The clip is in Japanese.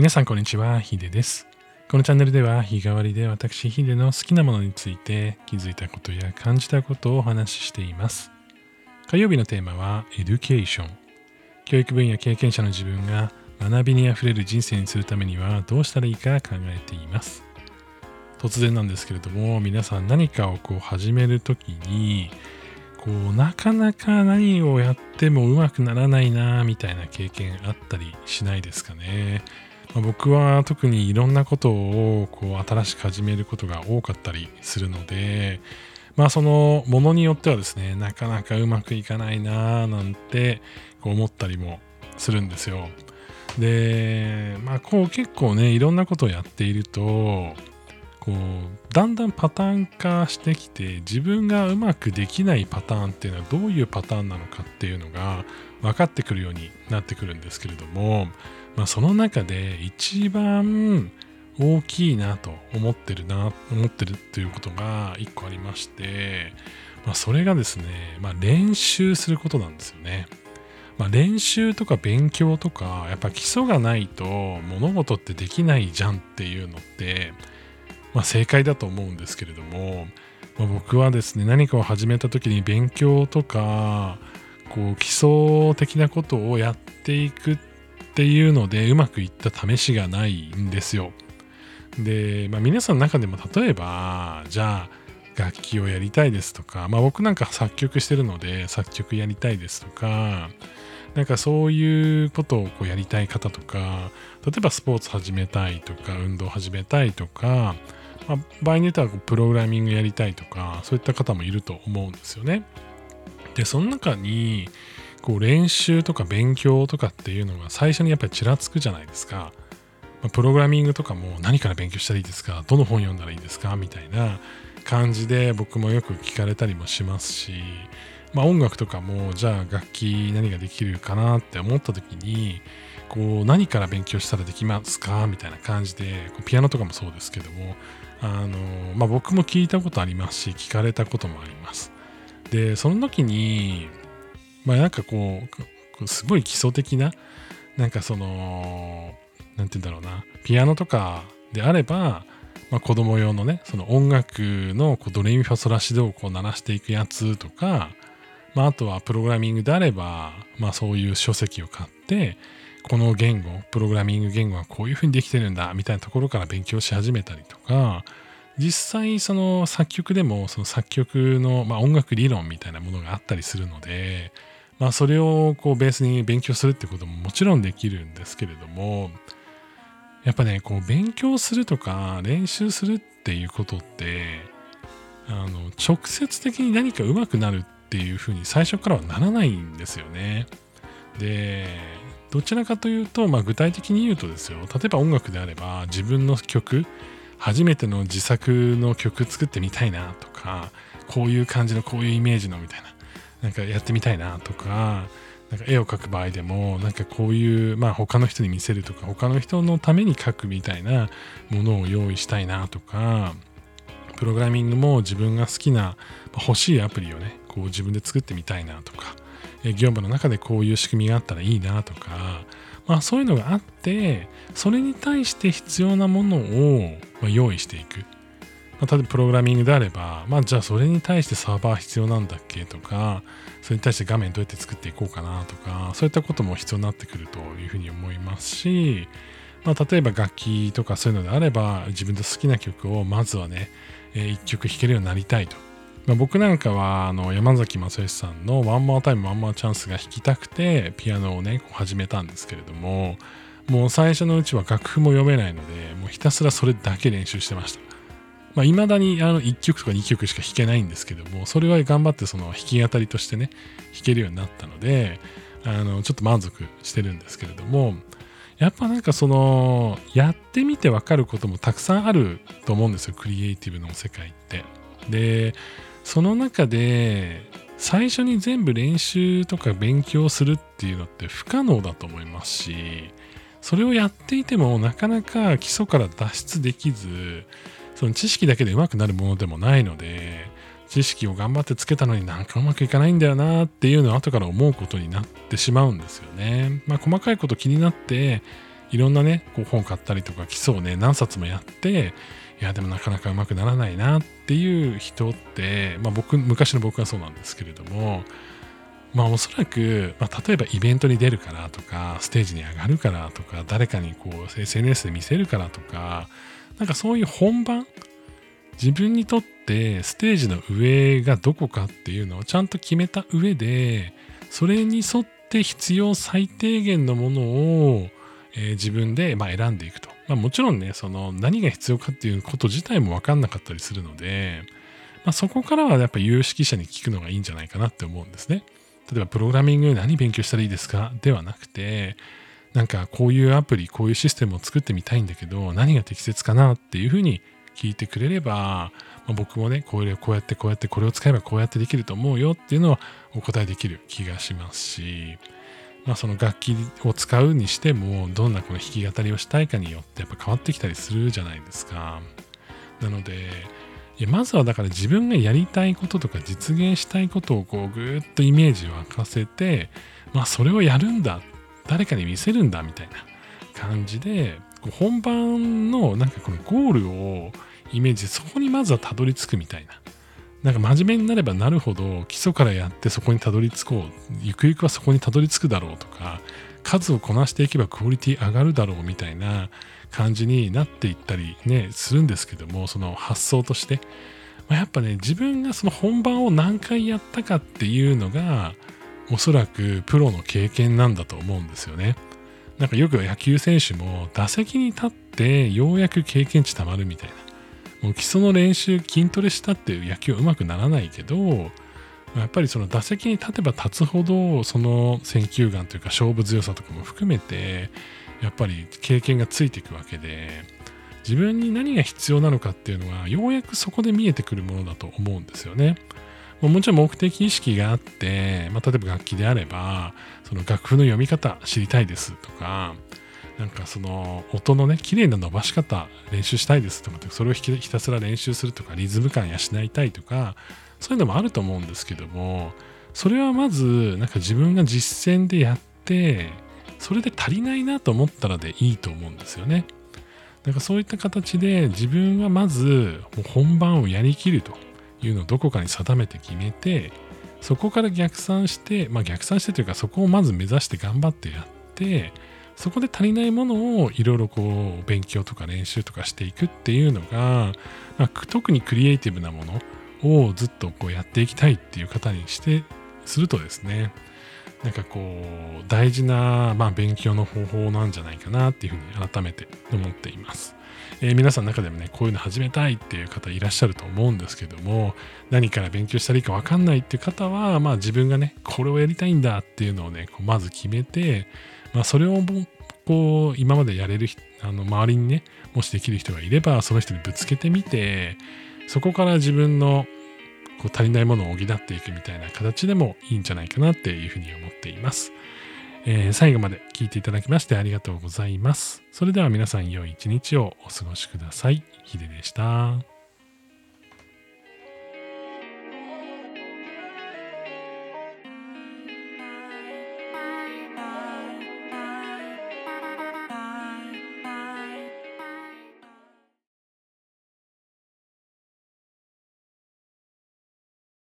皆さんこんにちは、ヒデです。このチャンネルでは日替わりで私ヒデの好きなものについて気づいたことや感じたことをお話ししています。火曜日のテーマは education。教育分野経験者の自分が学びにあふれる人生にするためにはどうしたらいいか考えています。突然なんですけれども、皆さん何かをこう始めるときに、こうなかなか何をやってもうまくならないなみたいな経験あったりしないですかね。まあ僕は特にいろんなことをこう新しく始めることが多かったりするので、まあそのものによってはですね、なかなかうまくいかないななんてこう思ったりもするんですよ。で、まあこう結構ね、いろんなことをやっていると、こうだんだんパターン化してきて自分がうまくできないパターンっていうのはどういうパターンなのかっていうのが分かってくるようになってくるんですけれども、まあ、その中で一番大きいなと思ってるな思ってるっていうことが一個ありまして、まあ、それがですね、まあ、練習することなんですよね。まあ、練習とか勉強とかやっぱ基礎がないと物事ってできないじゃんっていうのってまあ、正解だと思うんですけれども、まあ、僕はですね何かを始めた時に勉強とかこう基礎的なことをやっていくってっていうのでうまくいった試しがないんですよ。で、まあ、皆さんの中でも例えばじゃあ楽器をやりたいですとか、まあ、僕なんか作曲してるので作曲やりたいですとかなんかそういうことをこうやりたい方とか例えばスポーツ始めたいとか運動始めたいとかまあ、場合によってはこうプログラミングやりたいとかそういった方もいると思うんですよね。でその中にこう練習とか勉強とかっていうのが最初にやっぱりちらつくじゃないですか。プログラミングとかも何から勉強したらいいですか？どの本読んだらいいですか？みたいな感じで僕もよく聞かれたりもしますし、まあ、音楽とかもじゃあ楽器何ができるかなって思った時にこう何から勉強したらできますか？みたいな感じでピアノとかもそうですけども。あの、まあ、僕も聞いたことありますし聞かれたこともあります。でその時にまあなんかこうすごい基礎的ななんかそのなんて言うんだろうなピアノとかであれば、まあ、子供用のねその音楽のこうドレミファソラシドをこう鳴らしていくやつとか、まあ、あとはプログラミングであれば、まあ、そういう書籍を買ってこの言語、プログラミング言語はこういうふうにできてるんだみたいなところから勉強し始めたりとか、実際その作曲でもその作曲の、まあ、音楽理論みたいなものがあったりするので、まあ、それをこうベースに勉強するってことももちろんできるんですけれども、やっぱね、こう勉強するとか練習するっていうことって、あの直接的に何か上手くなるっていうふうに最初からはならないんですよね。で、どちらかというと、まあ、具体的に言うとですよ例えば音楽であれば自分の曲初めての自作の曲作ってみたいなとかこういう感じのこういうイメージのみたいななんかやってみたいなとかなんか絵を描く場合でもなんかこういうまあ他の人に見せるとか他の人のために描くみたいなものを用意したいなとかプログラミングも自分が好きな欲しいアプリをねこう自分で作ってみたいなとか業務の中でこういう仕組みがあったらいいなとか、まあ、そういうのがあってそれに対して必要なものを用意していく、まあ、例えばプログラミングであれば、まあ、じゃあそれに対してサーバー必要なんだっけとかそれに対して画面どうやって作っていこうかなとかそういったことも必要になってくるというふうに思いますし、まあ、例えば楽器とかそういうのであれば自分の好きな曲をまずはね、え、1曲弾けるようになりたいと。まあ、僕なんかはあの山崎正義さんの「ワンマータイムワンマーチャンス」が弾きたくてピアノをね始めたんですけれどももう最初のうちは楽譜も読めないのでもうひたすらそれだけ練習してましたい。まあ、未だにあの1曲とか2曲しか弾けないんですけどもそれは頑張ってその弾き語りとしてね弾けるようになったのであのちょっと満足してるんですけれどもやっぱなんかそのやってみて分かることもたくさんあると思うんですよクリエイティブの世界って。でその中で最初に全部練習とか勉強するっていうのって不可能だと思いますしそれをやっていてもなかなか基礎から脱出できずその知識だけで上手くなるものでもないので知識を頑張ってつけたのになんかうまくいかないんだよなっていうのを後から思うことになってしまうんですよね。まあ細かいこと気になっていろんなね、こう本買ったりとか基礎をね、何冊もやって、いや、でもなかなかうまくならないなっていう人って、まあ僕、昔の僕はそうなんですけれども、まあおそらく、まあ、例えばイベントに出るからとか、ステージに上がるからとか、誰かにこう SNS で見せるからとか、なんかそういう本番、自分にとってステージの上がどこかっていうのをちゃんと決めた上で、それに沿って必要最低限のものを、えー、自分でま選んでいくと。まあ、もちろんね、その何が必要かっていうこと自体も分かんなかったりするので、まあ、そこからはやっぱ有識者に聞くのがいいんじゃないかなって思うんですね。例えばプログラミング何勉強したらいいですか？ではなくて、なんかこういうアプリ、こういうシステムを作ってみたいんだけど、何が適切かなっていうふうに聞いてくれれば、まあ、僕もね、これこうやってこうやってこれを使えばこうやってできると思うよっていうのはお答えできる気がしますし、まあその楽器を使うにしても、どんなこの弾き語りをしたいかによってやっぱ変わってきたりするじゃないですか。なので、いやまずはだから自分がやりたいこととか実現したいことをこうぐーっとイメージを沸かせて、まあそれをやるんだ、誰かに見せるんだみたいな感じで、本番のなんかこのゴールをイメージそこにまずはたどり着くみたいな。なんか真面目になればなるほど基礎からやってそこにたどり着こう。ゆくゆくはそこにたどり着くだろうとか、数をこなしていけばクオリティ上がるだろうみたいな感じになっていったりね、するんですけども、その発想として。まあ、やっぱね、自分がその本番を何回やったかっていうのが、おそらくプロの経験なんだと思うんですよね。なんかよく野球選手も打席に立ってようやく経験値たまるみたいな。もう基礎の練習、筋トレしたって野球はうまくならないけど、やっぱりその打席に立てば立つほど、その選球眼というか勝負強さとかも含めて、やっぱり経験がついていくわけで、自分に何が必要なのかっていうのは、ようやくそこで見えてくるものだと思うんですよね。もちろん目的意識があって、まあ、例えば楽器であれば、その楽譜の読み方知りたいですとか、なんかその音のね、綺麗な伸ばし方練習したいですとか、それをひたすら練習するとか、リズム感養いたいとか、そういうのもあると思うんですけども、それはまず、なんか自分が実践でやって、それで足りないなと思ったらでいいと思うんですよね。なんかそういった形で自分はまず本番をやりきるというのをどこかに定めて決めてそこから逆算してまあ逆算してというかそこをまず目指して頑張ってやってそこで足りないものをいろいろこう勉強とか練習とかしていくっていうのが、まあ、特にクリエイティブなものをずっとこうやっていきたいっていう方にしてするとですねなんかこう大事な、まあ、勉強の方法なんじゃないかなっていうふうに改めて思っています。えー、皆さんの中でもね、こういうの始めたいっていう方いらっしゃると思うんですけども、何から勉強したらいいかわかんないっていう方は、まあ自分がね、これをやりたいんだっていうのをね、こうまず決めて、まあそれをこう、今までやれるあの、周りにね、もしできる人がいれば、その人にぶつけてみて、そこから自分のこう足りないものを補っていくみたいな形でもいいんじゃないかなっていうふうに思っています。えー、最後まで聞いていただきましてありがとうございます。それでは皆さん良い一日をお過ごしください。ヒデでした。